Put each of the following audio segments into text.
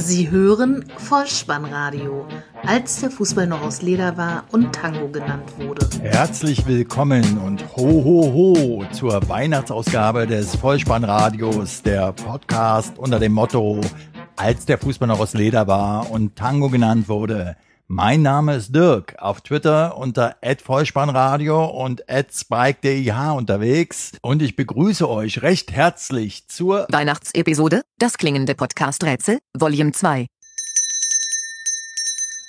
Sie hören Vollspannradio, als der Fußball noch aus Leder war und Tango genannt wurde. Herzlich willkommen und ho ho ho zur Weihnachtsausgabe des Vollspannradios, der Podcast unter dem Motto, als der Fußball noch aus Leder war und Tango genannt wurde. Mein Name ist Dirk, auf Twitter unter @vollspannradio und @spike_dih unterwegs und ich begrüße euch recht herzlich zur Weihnachtsepisode, das klingende Podcast Rätsel, Volume 2.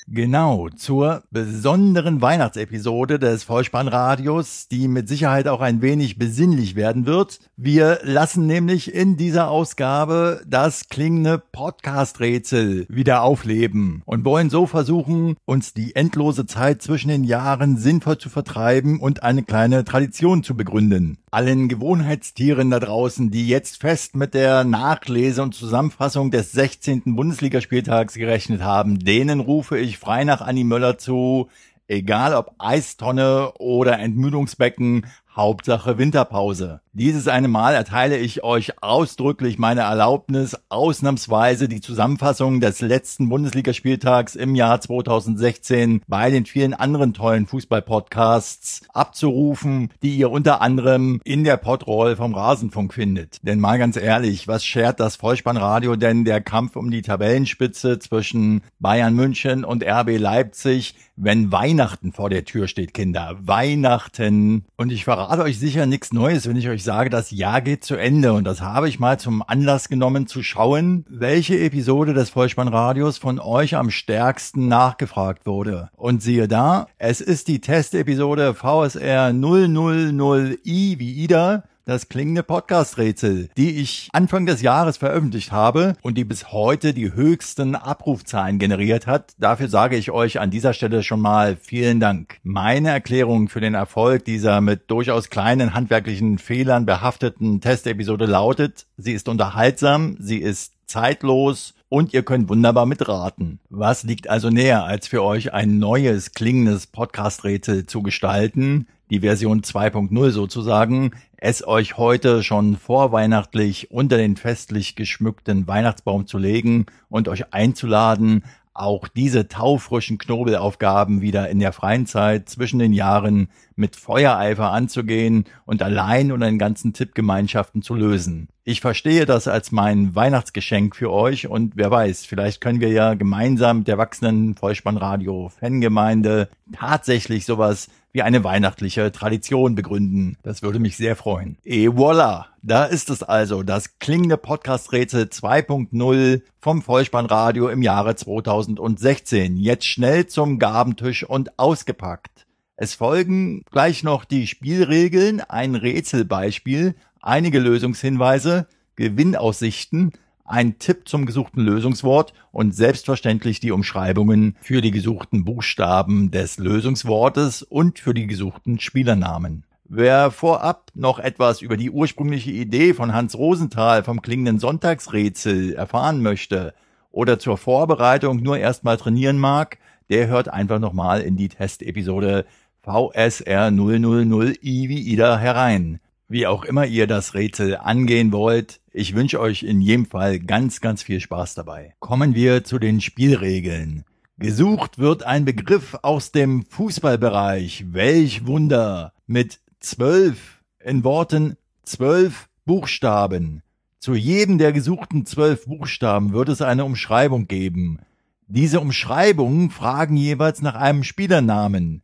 Genau, zur besonderen Weihnachtsepisode des Vollspannradios, die mit Sicherheit auch ein wenig besinnlich werden wird. Wir lassen nämlich in dieser Ausgabe das klingende Podcast-Rätsel wieder aufleben und wollen so versuchen, uns die endlose Zeit zwischen den Jahren sinnvoll zu vertreiben und eine kleine Tradition zu begründen. Allen Gewohnheitstieren da draußen, die jetzt fest mit der Nachlese und Zusammenfassung des 16. Bundesligaspieltags gerechnet haben, denen rufe ich frei nach Annie Möller zu, egal ob Eistonne oder Entmüdungsbecken, Hauptsache Winterpause. Dieses eine Mal erteile ich euch ausdrücklich meine Erlaubnis, ausnahmsweise die Zusammenfassung des letzten Bundesligaspieltags im Jahr 2016 bei den vielen anderen tollen Fußballpodcasts abzurufen, die ihr unter anderem in der Podroll vom Rasenfunk findet. Denn mal ganz ehrlich, was schert das Vollspannradio denn der Kampf um die Tabellenspitze zwischen Bayern München und RB Leipzig, wenn Weihnachten vor der Tür steht, Kinder? Weihnachten. Und ich verrate euch sicher nichts Neues, wenn ich euch sage, das Jahr geht zu Ende und das habe ich mal zum Anlass genommen zu schauen, welche Episode des Vollspannradios von euch am stärksten nachgefragt wurde. Und siehe da, es ist die Testepisode VSR 000i wie Ida das klingende Podcast-Rätsel, die ich Anfang des Jahres veröffentlicht habe und die bis heute die höchsten Abrufzahlen generiert hat. Dafür sage ich euch an dieser Stelle schon mal vielen Dank. Meine Erklärung für den Erfolg dieser mit durchaus kleinen handwerklichen Fehlern behafteten Testepisode lautet, sie ist unterhaltsam, sie ist zeitlos und ihr könnt wunderbar mitraten. Was liegt also näher, als für euch ein neues klingendes Podcast-Rätsel zu gestalten, die Version 2.0 sozusagen, es euch heute schon vorweihnachtlich unter den festlich geschmückten Weihnachtsbaum zu legen und euch einzuladen, auch diese taufrischen Knobelaufgaben wieder in der freien Zeit zwischen den Jahren mit Feuereifer anzugehen und allein oder in ganzen Tippgemeinschaften zu lösen. Ich verstehe das als mein Weihnachtsgeschenk für euch und wer weiß, vielleicht können wir ja gemeinsam mit der wachsenden Vollspannradio-Fangemeinde tatsächlich sowas wie eine weihnachtliche Tradition begründen. Das würde mich sehr freuen. Et voilà! Da ist es also, das klingende Podcast-Rätsel 2.0 vom Vollspannradio im Jahre 2016. Jetzt schnell zum Gabentisch und ausgepackt. Es folgen gleich noch die Spielregeln, ein Rätselbeispiel, einige Lösungshinweise, Gewinnaussichten, ein Tipp zum gesuchten Lösungswort und selbstverständlich die Umschreibungen für die gesuchten Buchstaben des Lösungswortes und für die gesuchten Spielernamen. Wer vorab noch etwas über die ursprüngliche Idee von Hans Rosenthal vom klingenden Sonntagsrätsel erfahren möchte oder zur Vorbereitung nur erstmal trainieren mag, der hört einfach nochmal in die Testepisode VSR 000i wie Ida herein. Wie auch immer ihr das Rätsel angehen wollt, ich wünsche euch in jedem Fall ganz, ganz viel Spaß dabei. Kommen wir zu den Spielregeln. Gesucht wird ein Begriff aus dem Fußballbereich. Welch Wunder! Mit zwölf, in Worten zwölf Buchstaben. Zu jedem der gesuchten zwölf Buchstaben wird es eine Umschreibung geben. Diese Umschreibungen fragen jeweils nach einem Spielernamen.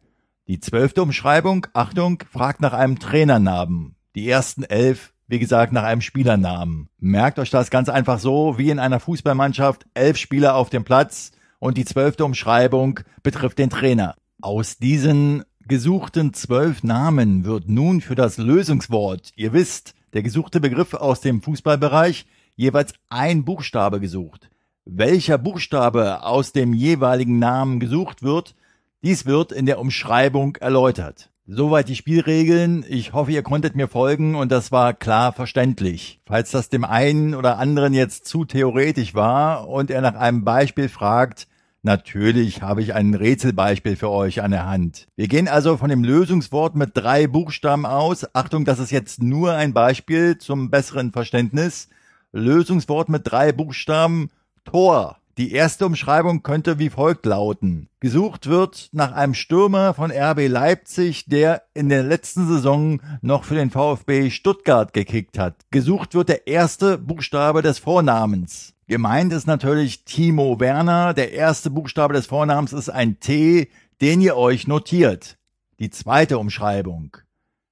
Die zwölfte Umschreibung, Achtung, fragt nach einem Trainernamen die ersten elf, wie gesagt, nach einem Spielernamen. Merkt euch das ganz einfach so, wie in einer Fußballmannschaft, elf Spieler auf dem Platz und die zwölfte Umschreibung betrifft den Trainer. Aus diesen gesuchten zwölf Namen wird nun für das Lösungswort, ihr wisst, der gesuchte Begriff aus dem Fußballbereich, jeweils ein Buchstabe gesucht. Welcher Buchstabe aus dem jeweiligen Namen gesucht wird, dies wird in der Umschreibung erläutert. Soweit die Spielregeln. Ich hoffe, ihr konntet mir folgen und das war klar verständlich. Falls das dem einen oder anderen jetzt zu theoretisch war und er nach einem Beispiel fragt, natürlich habe ich ein Rätselbeispiel für euch an der Hand. Wir gehen also von dem Lösungswort mit drei Buchstaben aus. Achtung, das ist jetzt nur ein Beispiel zum besseren Verständnis. Lösungswort mit drei Buchstaben Tor. Die erste Umschreibung könnte wie folgt lauten. Gesucht wird nach einem Stürmer von RB Leipzig, der in der letzten Saison noch für den VfB Stuttgart gekickt hat. Gesucht wird der erste Buchstabe des Vornamens. Gemeint ist natürlich Timo Werner. Der erste Buchstabe des Vornamens ist ein T, den ihr euch notiert. Die zweite Umschreibung.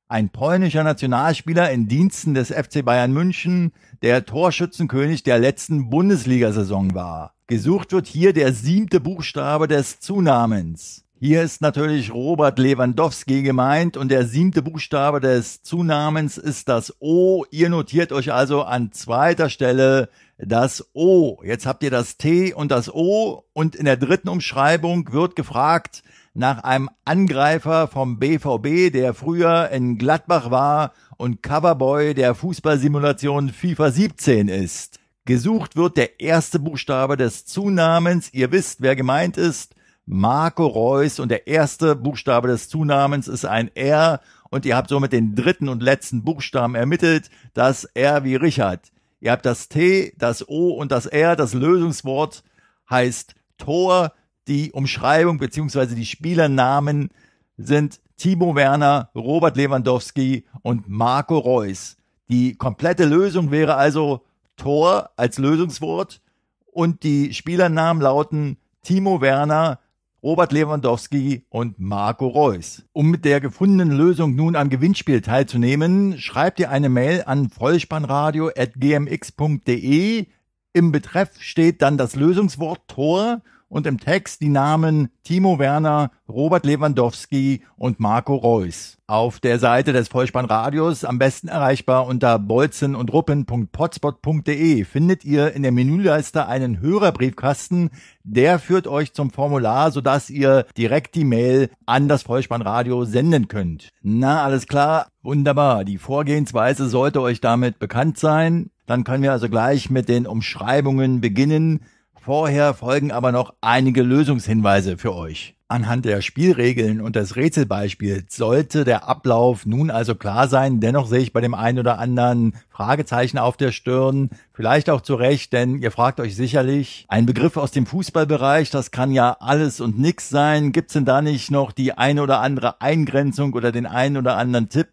Ein polnischer Nationalspieler in Diensten des FC Bayern München, der Torschützenkönig der letzten Bundesliga-Saison war. Gesucht wird hier der siebte Buchstabe des Zunamens. Hier ist natürlich Robert Lewandowski gemeint und der siebte Buchstabe des Zunamens ist das O. Ihr notiert euch also an zweiter Stelle das O. Jetzt habt ihr das T und das O und in der dritten Umschreibung wird gefragt nach einem Angreifer vom BVB, der früher in Gladbach war und Coverboy der Fußballsimulation FIFA 17 ist. Gesucht wird der erste Buchstabe des Zunamens. Ihr wisst, wer gemeint ist. Marco Reus und der erste Buchstabe des Zunamens ist ein R und ihr habt somit den dritten und letzten Buchstaben ermittelt, das R wie Richard. Ihr habt das T, das O und das R. Das Lösungswort heißt Tor. Die Umschreibung beziehungsweise die Spielernamen sind Timo Werner, Robert Lewandowski und Marco Reus. Die komplette Lösung wäre also Tor als Lösungswort und die Spielernamen lauten Timo Werner, Robert Lewandowski und Marco Reus. Um mit der gefundenen Lösung nun am Gewinnspiel teilzunehmen, schreibt ihr eine Mail an vollspannradio.gmx.de. Im Betreff steht dann das Lösungswort Tor und im Text die Namen Timo Werner, Robert Lewandowski und Marco Reus. Auf der Seite des Vollspannradios, am besten erreichbar unter bolzen und ruppen.potspot.de, findet ihr in der Menüleiste einen Hörerbriefkasten. Der führt euch zum Formular, sodass ihr direkt die Mail an das Vollspannradio senden könnt. Na, alles klar. Wunderbar. Die Vorgehensweise sollte euch damit bekannt sein. Dann können wir also gleich mit den Umschreibungen beginnen. Vorher folgen aber noch einige Lösungshinweise für euch. Anhand der Spielregeln und des Rätselbeispiels sollte der Ablauf nun also klar sein. Dennoch sehe ich bei dem einen oder anderen Fragezeichen auf der Stirn. Vielleicht auch zu Recht, denn ihr fragt euch sicherlich, ein Begriff aus dem Fußballbereich, das kann ja alles und nix sein. Gibt's denn da nicht noch die eine oder andere Eingrenzung oder den einen oder anderen Tipp?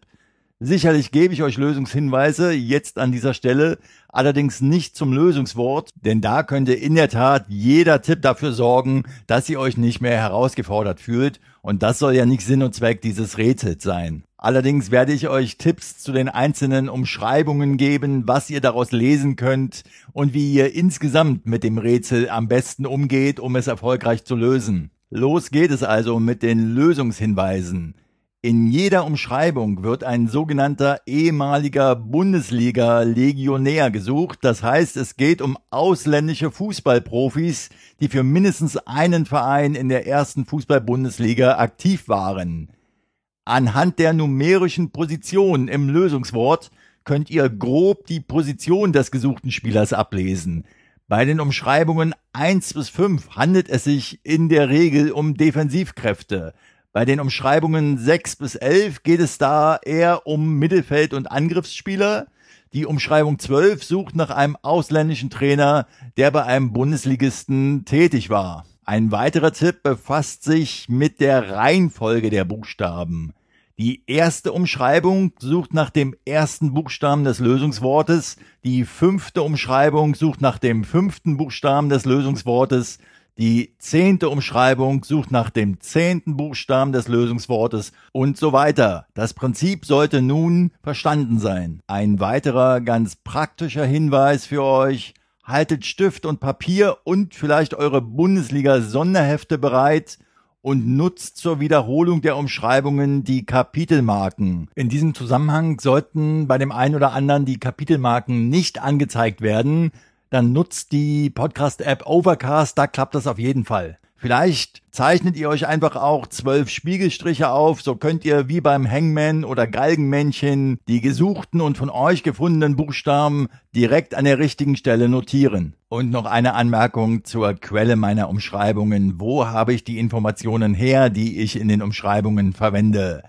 Sicherlich gebe ich euch Lösungshinweise jetzt an dieser Stelle, allerdings nicht zum Lösungswort, denn da könnte in der Tat jeder Tipp dafür sorgen, dass ihr euch nicht mehr herausgefordert fühlt und das soll ja nicht Sinn und Zweck dieses Rätsels sein. Allerdings werde ich euch Tipps zu den einzelnen Umschreibungen geben, was ihr daraus lesen könnt und wie ihr insgesamt mit dem Rätsel am besten umgeht, um es erfolgreich zu lösen. Los geht es also mit den Lösungshinweisen. In jeder Umschreibung wird ein sogenannter ehemaliger Bundesliga-Legionär gesucht. Das heißt, es geht um ausländische Fußballprofis, die für mindestens einen Verein in der ersten Fußball-Bundesliga aktiv waren. Anhand der numerischen Position im Lösungswort könnt ihr grob die Position des gesuchten Spielers ablesen. Bei den Umschreibungen 1 bis 5 handelt es sich in der Regel um Defensivkräfte. Bei den Umschreibungen 6 bis 11 geht es da eher um Mittelfeld- und Angriffsspieler. Die Umschreibung 12 sucht nach einem ausländischen Trainer, der bei einem Bundesligisten tätig war. Ein weiterer Tipp befasst sich mit der Reihenfolge der Buchstaben. Die erste Umschreibung sucht nach dem ersten Buchstaben des Lösungswortes, die fünfte Umschreibung sucht nach dem fünften Buchstaben des Lösungswortes, die zehnte Umschreibung sucht nach dem zehnten Buchstaben des Lösungswortes und so weiter. Das Prinzip sollte nun verstanden sein. Ein weiterer ganz praktischer Hinweis für euch. Haltet Stift und Papier und vielleicht eure Bundesliga-Sonderhefte bereit und nutzt zur Wiederholung der Umschreibungen die Kapitelmarken. In diesem Zusammenhang sollten bei dem einen oder anderen die Kapitelmarken nicht angezeigt werden, dann nutzt die Podcast-App Overcast, da klappt das auf jeden Fall. Vielleicht zeichnet ihr euch einfach auch zwölf Spiegelstriche auf, so könnt ihr wie beim Hangman oder Galgenmännchen die gesuchten und von euch gefundenen Buchstaben direkt an der richtigen Stelle notieren. Und noch eine Anmerkung zur Quelle meiner Umschreibungen. Wo habe ich die Informationen her, die ich in den Umschreibungen verwende?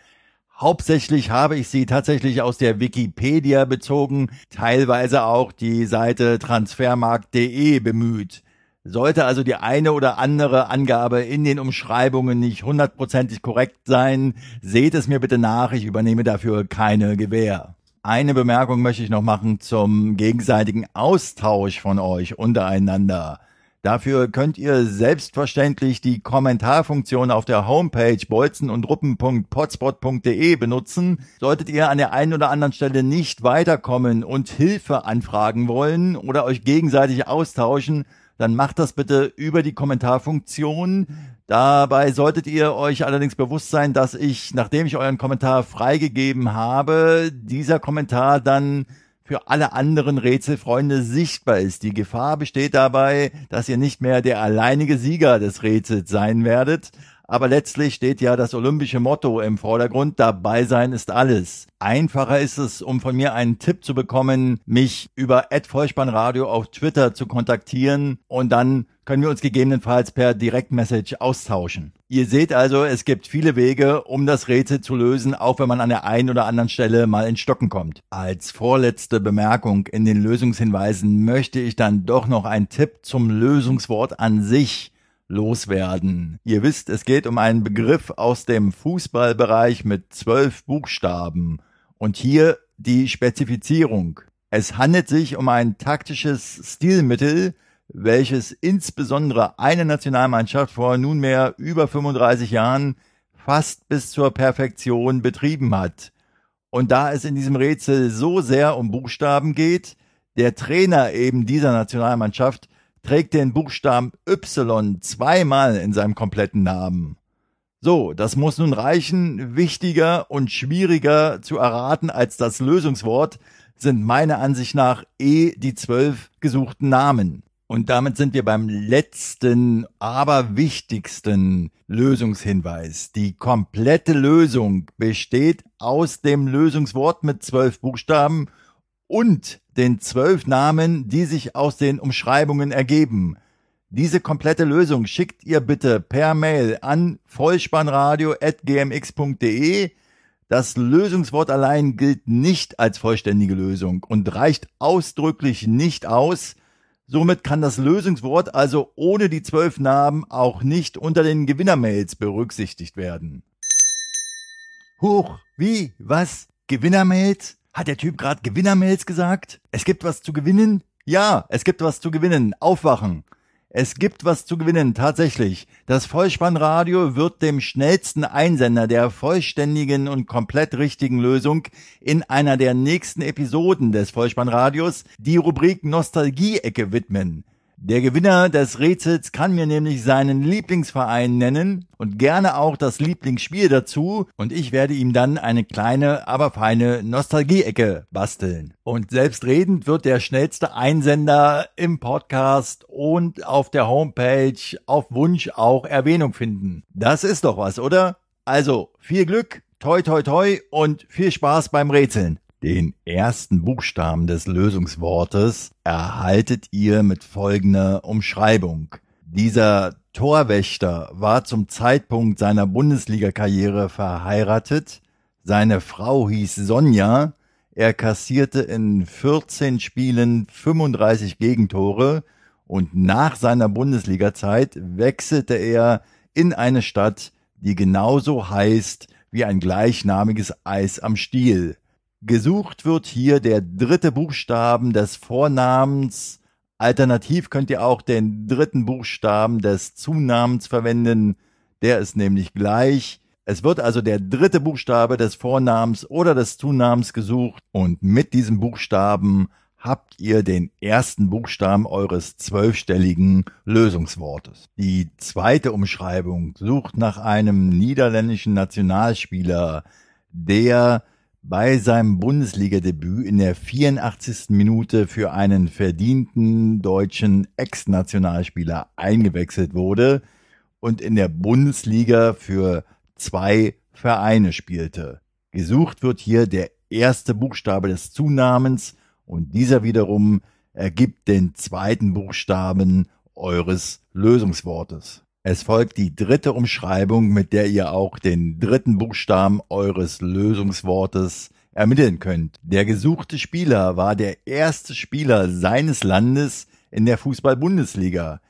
Hauptsächlich habe ich sie tatsächlich aus der Wikipedia bezogen, teilweise auch die Seite transfermarkt.de bemüht. Sollte also die eine oder andere Angabe in den Umschreibungen nicht hundertprozentig korrekt sein, seht es mir bitte nach, ich übernehme dafür keine Gewähr. Eine Bemerkung möchte ich noch machen zum gegenseitigen Austausch von euch untereinander. Dafür könnt ihr selbstverständlich die Kommentarfunktion auf der Homepage bolzenundruppen.potspot.de benutzen. Solltet ihr an der einen oder anderen Stelle nicht weiterkommen und Hilfe anfragen wollen oder euch gegenseitig austauschen, dann macht das bitte über die Kommentarfunktion. Dabei solltet ihr euch allerdings bewusst sein, dass ich, nachdem ich euren Kommentar freigegeben habe, dieser Kommentar dann für alle anderen Rätselfreunde sichtbar ist. Die Gefahr besteht dabei, dass ihr nicht mehr der alleinige Sieger des Rätsels sein werdet, aber letztlich steht ja das olympische Motto im Vordergrund, dabei sein ist alles. Einfacher ist es, um von mir einen Tipp zu bekommen, mich über @vollspannradio auf Twitter zu kontaktieren und dann können wir uns gegebenenfalls per Direktmessage austauschen. Ihr seht also, es gibt viele Wege, um das Rätsel zu lösen, auch wenn man an der einen oder anderen Stelle mal in Stocken kommt. Als vorletzte Bemerkung in den Lösungshinweisen möchte ich dann doch noch einen Tipp zum Lösungswort an sich loswerden. Ihr wisst, es geht um einen Begriff aus dem Fußballbereich mit zwölf Buchstaben. Und hier die Spezifizierung. Es handelt sich um ein taktisches Stilmittel, welches insbesondere eine Nationalmannschaft vor nunmehr über 35 Jahren fast bis zur Perfektion betrieben hat. Und da es in diesem Rätsel so sehr um Buchstaben geht, der Trainer eben dieser Nationalmannschaft trägt den Buchstaben Y zweimal in seinem kompletten Namen. So, das muss nun reichen. Wichtiger und schwieriger zu erraten als das Lösungswort sind meiner Ansicht nach eh die zwölf gesuchten Namen. Und damit sind wir beim letzten, aber wichtigsten Lösungshinweis. Die komplette Lösung besteht aus dem Lösungswort mit zwölf Buchstaben und den zwölf Namen, die sich aus den Umschreibungen ergeben. Diese komplette Lösung schickt ihr bitte per Mail an vollspannradio.gmx.de. Das Lösungswort allein gilt nicht als vollständige Lösung und reicht ausdrücklich nicht aus. Somit kann das Lösungswort also ohne die zwölf Namen auch nicht unter den Gewinnermails berücksichtigt werden. Huch, wie, was, Gewinnermails? Hat der Typ gerade Gewinnermails gesagt? Es gibt was zu gewinnen? Ja, es gibt was zu gewinnen. Aufwachen. Es gibt was zu gewinnen, tatsächlich. Das Vollspannradio wird dem schnellsten Einsender der vollständigen und komplett richtigen Lösung in einer der nächsten Episoden des Vollspannradios die Rubrik Nostalgie-Ecke widmen. Der Gewinner des Rätsels kann mir nämlich seinen Lieblingsverein nennen und gerne auch das Lieblingsspiel dazu und ich werde ihm dann eine kleine, aber feine Nostalgie-Ecke basteln. Und selbstredend wird der schnellste Einsender im Podcast und auf der Homepage auf Wunsch auch Erwähnung finden. Das ist doch was, oder? Also, viel Glück, toi toi toi und viel Spaß beim Rätseln. Den ersten Buchstaben des Lösungswortes erhaltet ihr mit folgender Umschreibung. Dieser Torwächter war zum Zeitpunkt seiner Bundesliga-Karriere verheiratet. Seine Frau hieß Sonja. Er kassierte in 14 Spielen 35 Gegentore und nach seiner Bundesliga-Zeit wechselte er in eine Stadt, die genauso heißt wie ein gleichnamiges Eis am Stiel. Gesucht wird hier der dritte Buchstaben des Vornamens. Alternativ könnt ihr auch den dritten Buchstaben des Zunamens verwenden. Der ist nämlich gleich. Es wird also der dritte Buchstabe des Vornamens oder des Zunamens gesucht und mit diesem Buchstaben habt ihr den ersten Buchstaben eures zwölfstelligen Lösungswortes. Die zweite Umschreibung sucht nach einem niederländischen Nationalspieler, der bei seinem Bundesligadebüt in der 84. Minute für einen verdienten deutschen Ex-Nationalspieler eingewechselt wurde und in der Bundesliga für zwei Vereine spielte. Gesucht wird hier der erste Buchstabe des Zunamens und dieser wiederum ergibt den zweiten Buchstaben eures Lösungswortes. Es folgt die dritte Umschreibung, mit der ihr auch den dritten Buchstaben eures Lösungswortes ermitteln könnt. Der gesuchte Spieler war der erste Spieler seines Landes in der Fußball-Bundesliga.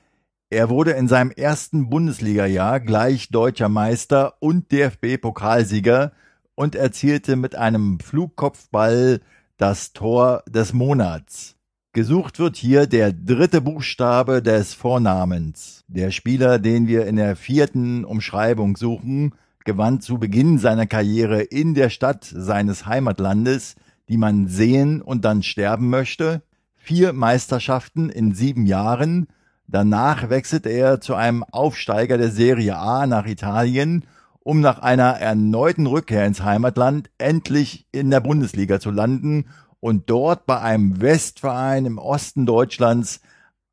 Er wurde in seinem ersten Bundesliga-Jahr gleich deutscher Meister und DFB-Pokalsieger und erzielte mit einem Flugkopfball das Tor des Monats. Gesucht wird hier der dritte Buchstabe des Vornamens. Der Spieler, den wir in der vierten Umschreibung suchen, gewann zu Beginn seiner Karriere in der Stadt seines Heimatlandes, die man sehen und dann sterben möchte, vier Meisterschaften in sieben Jahren, danach wechselte er zu einem Aufsteiger der Serie A nach Italien um nach einer erneuten Rückkehr ins Heimatland endlich in der Bundesliga zu landen und dort bei einem Westverein im Osten Deutschlands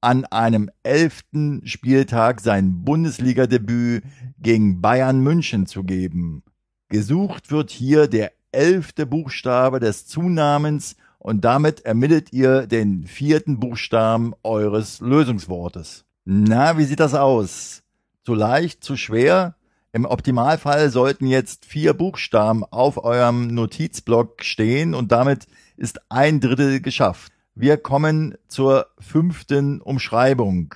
an einem elften Spieltag sein Bundesligadebüt gegen Bayern München zu geben. Gesucht wird hier der elfte Buchstabe des Zunamens und damit ermittelt ihr den vierten Buchstaben eures Lösungswortes. Na, wie sieht das aus? Zu leicht, zu schwer? Im Optimalfall sollten jetzt vier Buchstaben auf eurem Notizblock stehen und damit ist ein Drittel geschafft. Wir kommen zur fünften Umschreibung.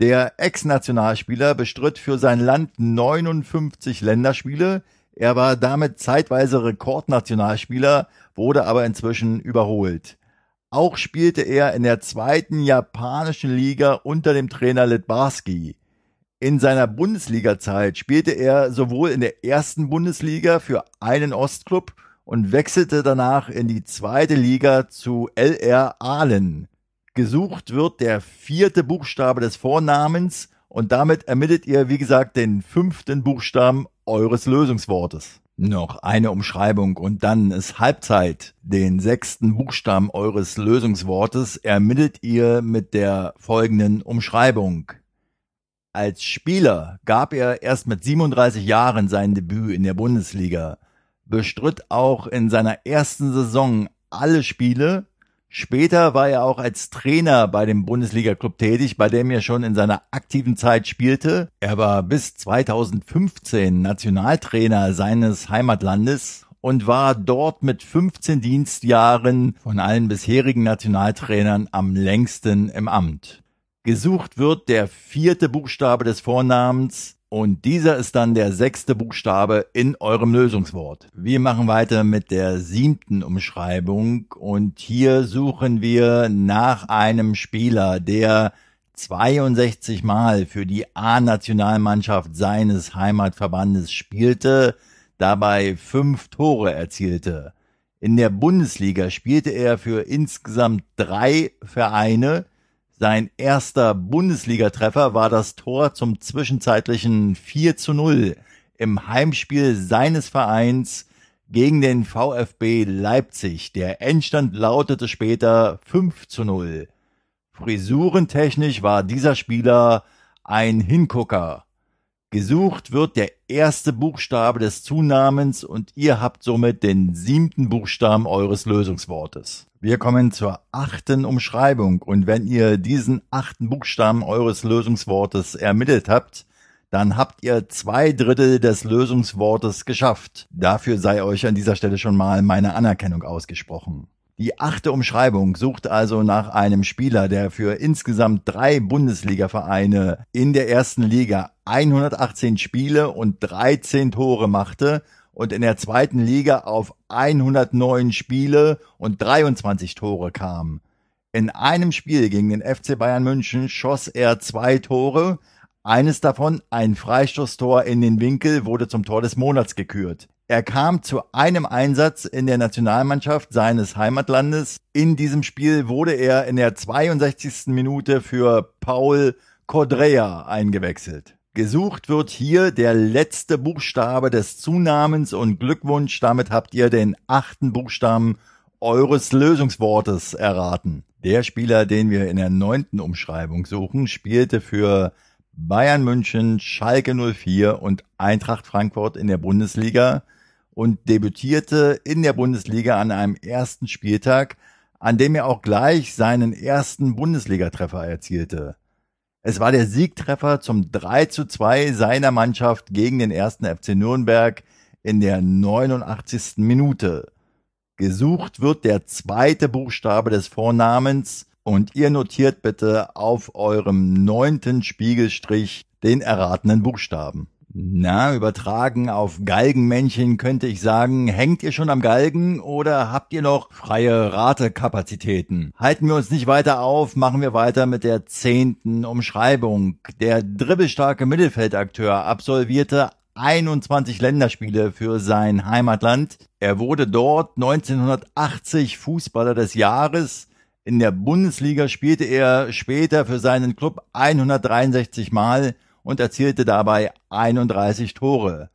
Der Ex-Nationalspieler bestritt für sein Land 59 Länderspiele. Er war damit zeitweise Rekordnationalspieler, wurde aber inzwischen überholt. Auch spielte er in der zweiten japanischen Liga unter dem Trainer Litbarski. In seiner Bundesliga-Zeit spielte er sowohl in der ersten Bundesliga für einen Ostklub und wechselte danach in die zweite Liga zu LR Ahlen. Gesucht wird der vierte Buchstabe des Vornamens und damit ermittelt ihr, wie gesagt, den fünften Buchstaben eures Lösungswortes. Noch eine Umschreibung und dann ist Halbzeit. Den sechsten Buchstaben eures Lösungswortes ermittelt ihr mit der folgenden Umschreibung. Als Spieler gab er erst mit 37 Jahren sein Debüt in der Bundesliga, bestritt auch in seiner ersten Saison alle Spiele. Später war er auch als Trainer bei dem Bundesliga-Club tätig, bei dem er schon in seiner aktiven Zeit spielte. Er war bis 2015 Nationaltrainer seines Heimatlandes und war dort mit 15 Dienstjahren von allen bisherigen Nationaltrainern am längsten im Amt. Gesucht wird der vierte Buchstabe des Vornamens und dieser ist dann der sechste Buchstabe in eurem Lösungswort. Wir machen weiter mit der siebten Umschreibung und hier suchen wir nach einem Spieler, der 62 Mal für die A-Nationalmannschaft seines Heimatverbandes spielte, dabei fünf Tore erzielte. In der Bundesliga spielte er für insgesamt drei Vereine, sein erster Bundesligatreffer war das Tor zum zwischenzeitlichen 4 zu 0 im Heimspiel seines Vereins gegen den VfB Leipzig. Der Endstand lautete später 5 zu 0. Frisurentechnisch war dieser Spieler ein Hingucker. Gesucht wird der erste Buchstabe des Zunamens und ihr habt somit den siebten Buchstaben eures Lösungswortes. Wir kommen zur achten Umschreibung und wenn ihr diesen achten Buchstaben eures Lösungswortes ermittelt habt, dann habt ihr zwei Drittel des Lösungswortes geschafft. Dafür sei euch an dieser Stelle schon mal meine Anerkennung ausgesprochen. Die achte Umschreibung sucht also nach einem Spieler, der für insgesamt drei Bundesliga-Vereine in der ersten Liga 118 Spiele und 13 Tore machte und in der zweiten Liga auf 109 Spiele und 23 Tore kam. In einem Spiel gegen den FC Bayern München schoss er zwei Tore, eines davon, ein Freistoßtor in den Winkel, wurde zum Tor des Monats gekürt. Er kam zu einem Einsatz in der Nationalmannschaft seines Heimatlandes. In diesem Spiel wurde er in der 62. Minute für Paul Codrea eingewechselt. Gesucht wird hier der letzte Buchstabe des Zunamens und Glückwunsch, damit habt ihr den achten Buchstaben eures Lösungswortes erraten. Der Spieler, den wir in der neunten Umschreibung suchen, spielte für Bayern München, Schalke 04 und Eintracht Frankfurt in der Bundesliga und debütierte in der Bundesliga an einem ersten Spieltag, an dem er auch gleich seinen ersten Bundesligatreffer erzielte. Es war der Siegtreffer zum 3 zu 2 seiner Mannschaft gegen den ersten FC Nürnberg in der 89. Minute. Gesucht wird der zweite Buchstabe des Vornamens und ihr notiert bitte auf eurem neunten Spiegelstrich den erratenen Buchstaben. Na, übertragen auf Galgenmännchen könnte ich sagen, hängt ihr schon am Galgen oder habt ihr noch freie Ratekapazitäten? Halten wir uns nicht weiter auf, machen wir weiter mit der zehnten Umschreibung. Der dribbelstarke Mittelfeldakteur absolvierte 21 Länderspiele für sein Heimatland. Er wurde dort 1980 Fußballer des Jahres. In der Bundesliga spielte er später für seinen Club 163 Mal und erzielte dabei 31 Tore.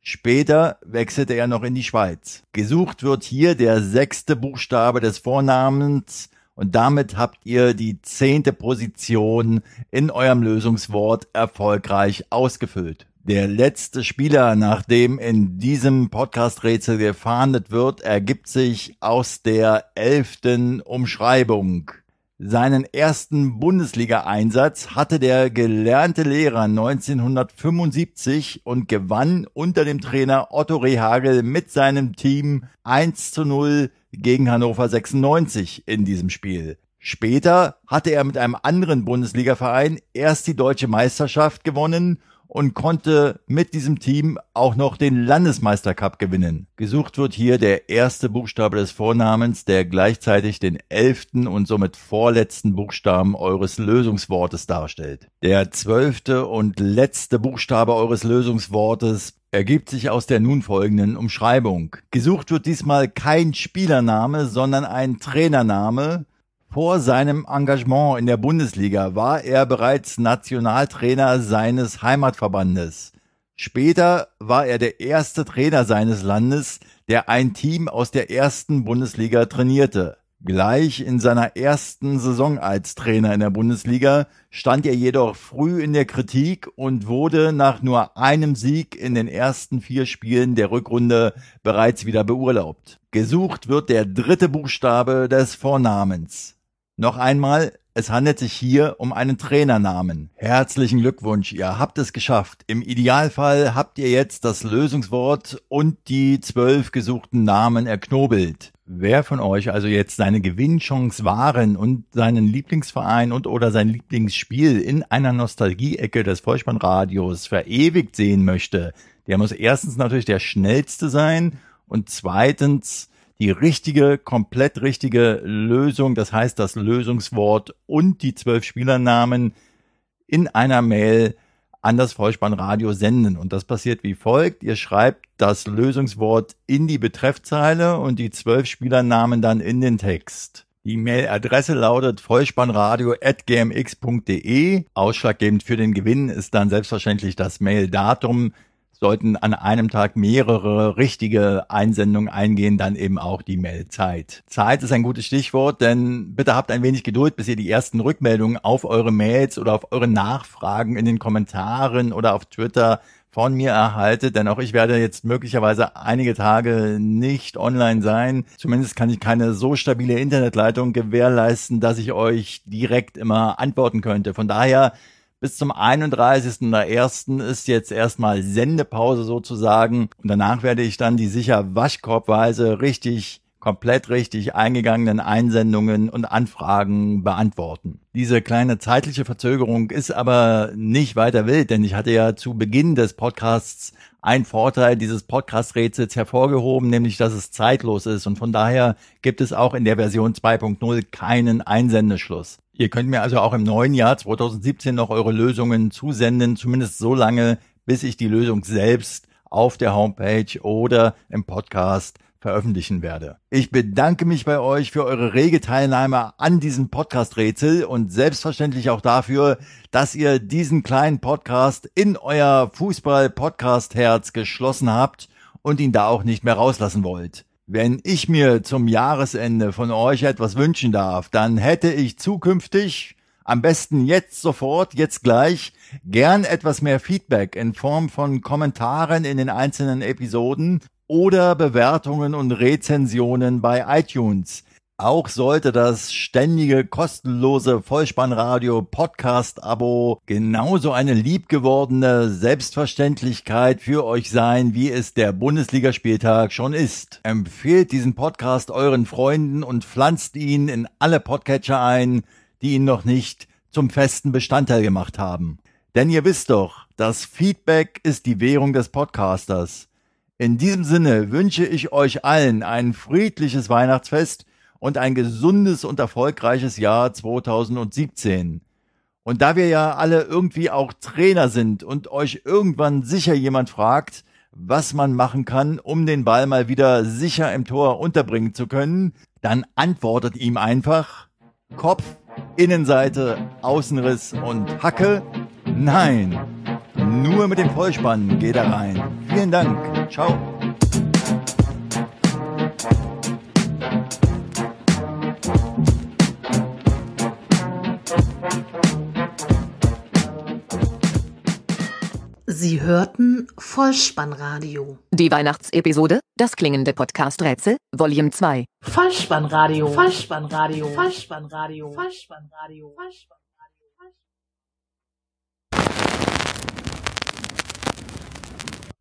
Später wechselte er noch in die Schweiz. Gesucht wird hier der sechste Buchstabe des Vornamens und damit habt ihr die zehnte Position in eurem Lösungswort erfolgreich ausgefüllt. Der letzte Spieler, nach dem in diesem Podcast-Rätsel gefahndet wird, ergibt sich aus der elften Umschreibung. Seinen ersten Bundesliga-Einsatz hatte der gelernte Lehrer 1975 und gewann unter dem Trainer Otto Rehagel mit seinem Team 1 zu 0 gegen Hannover 96 in diesem Spiel. Später hatte er mit einem anderen Bundesliga-Verein erst die deutsche Meisterschaft gewonnen und konnte mit diesem Team auch noch den Landesmeistercup gewinnen. Gesucht wird hier der erste Buchstabe des Vornamens, der gleichzeitig den elften und somit vorletzten Buchstaben eures Lösungswortes darstellt. Der zwölfte und letzte Buchstabe eures Lösungswortes ergibt sich aus der nun folgenden Umschreibung. Gesucht wird diesmal kein Spielername, sondern ein Trainername, vor seinem Engagement in der Bundesliga war er bereits Nationaltrainer seines Heimatverbandes. Später war er der erste Trainer seines Landes, der ein Team aus der ersten Bundesliga trainierte. Gleich in seiner ersten Saison als Trainer in der Bundesliga stand er jedoch früh in der Kritik und wurde nach nur einem Sieg in den ersten vier Spielen der Rückrunde bereits wieder beurlaubt. Gesucht wird der dritte Buchstabe des Vornamens. Noch einmal, es handelt sich hier um einen Trainernamen. Herzlichen Glückwunsch, ihr habt es geschafft. Im Idealfall habt ihr jetzt das Lösungswort und die zwölf gesuchten Namen erknobelt. Wer von euch also jetzt seine Gewinnchance wahren und seinen Lieblingsverein und oder sein Lieblingsspiel in einer Nostalgieecke des Vollspannradios verewigt sehen möchte, der muss erstens natürlich der schnellste sein und zweitens die richtige, komplett richtige Lösung, das heißt das Lösungswort und die zwölf Spielernamen in einer Mail an das Vollspannradio senden. Und das passiert wie folgt. Ihr schreibt das Lösungswort in die Betreffzeile und die zwölf Spielernamen dann in den Text. Die Mailadresse lautet vollspannradio.gmx.de. Ausschlaggebend für den Gewinn ist dann selbstverständlich das Maildatum sollten an einem Tag mehrere richtige Einsendungen eingehen, dann eben auch die Mailzeit. Zeit ist ein gutes Stichwort, denn bitte habt ein wenig Geduld, bis ihr die ersten Rückmeldungen auf eure Mails oder auf eure Nachfragen in den Kommentaren oder auf Twitter von mir erhaltet, denn auch ich werde jetzt möglicherweise einige Tage nicht online sein. Zumindest kann ich keine so stabile Internetleitung gewährleisten, dass ich euch direkt immer antworten könnte. Von daher bis zum 31.01. ist jetzt erstmal Sendepause sozusagen. Und danach werde ich dann die sicher waschkorbweise richtig komplett richtig eingegangenen Einsendungen und Anfragen beantworten. Diese kleine zeitliche Verzögerung ist aber nicht weiter wild, denn ich hatte ja zu Beginn des Podcasts einen Vorteil dieses Podcast-Rätsels hervorgehoben, nämlich dass es zeitlos ist und von daher gibt es auch in der Version 2.0 keinen Einsendeschluss. Ihr könnt mir also auch im neuen Jahr 2017 noch eure Lösungen zusenden, zumindest so lange, bis ich die Lösung selbst auf der Homepage oder im Podcast veröffentlichen werde. Ich bedanke mich bei euch für eure rege Teilnahme an diesem Podcast-Rätsel und selbstverständlich auch dafür, dass ihr diesen kleinen Podcast in euer Fußball-Podcast-Herz geschlossen habt und ihn da auch nicht mehr rauslassen wollt. Wenn ich mir zum Jahresende von euch etwas wünschen darf, dann hätte ich zukünftig, am besten jetzt sofort, jetzt gleich, gern etwas mehr Feedback in Form von Kommentaren in den einzelnen Episoden oder Bewertungen und Rezensionen bei iTunes. Auch sollte das ständige kostenlose Vollspannradio Podcast Abo genauso eine liebgewordene Selbstverständlichkeit für euch sein, wie es der Bundesligaspieltag schon ist. Empfehlt diesen Podcast euren Freunden und pflanzt ihn in alle Podcatcher ein, die ihn noch nicht zum festen Bestandteil gemacht haben. Denn ihr wisst doch, das Feedback ist die Währung des Podcasters. In diesem Sinne wünsche ich euch allen ein friedliches Weihnachtsfest und ein gesundes und erfolgreiches Jahr 2017. Und da wir ja alle irgendwie auch Trainer sind und euch irgendwann sicher jemand fragt, was man machen kann, um den Ball mal wieder sicher im Tor unterbringen zu können, dann antwortet ihm einfach Kopf, Innenseite, Außenriss und Hacke. Nein, nur mit dem Vollspann geht er rein. Vielen Dank. Ciao. Sie hörten Vollspannradio. Die Weihnachtsepisode, das klingende Podcast-Rätsel, Volume 2. Vollspannradio. Vollspannradio. Vollspannradio. Vollspannradio. Vollspannradio.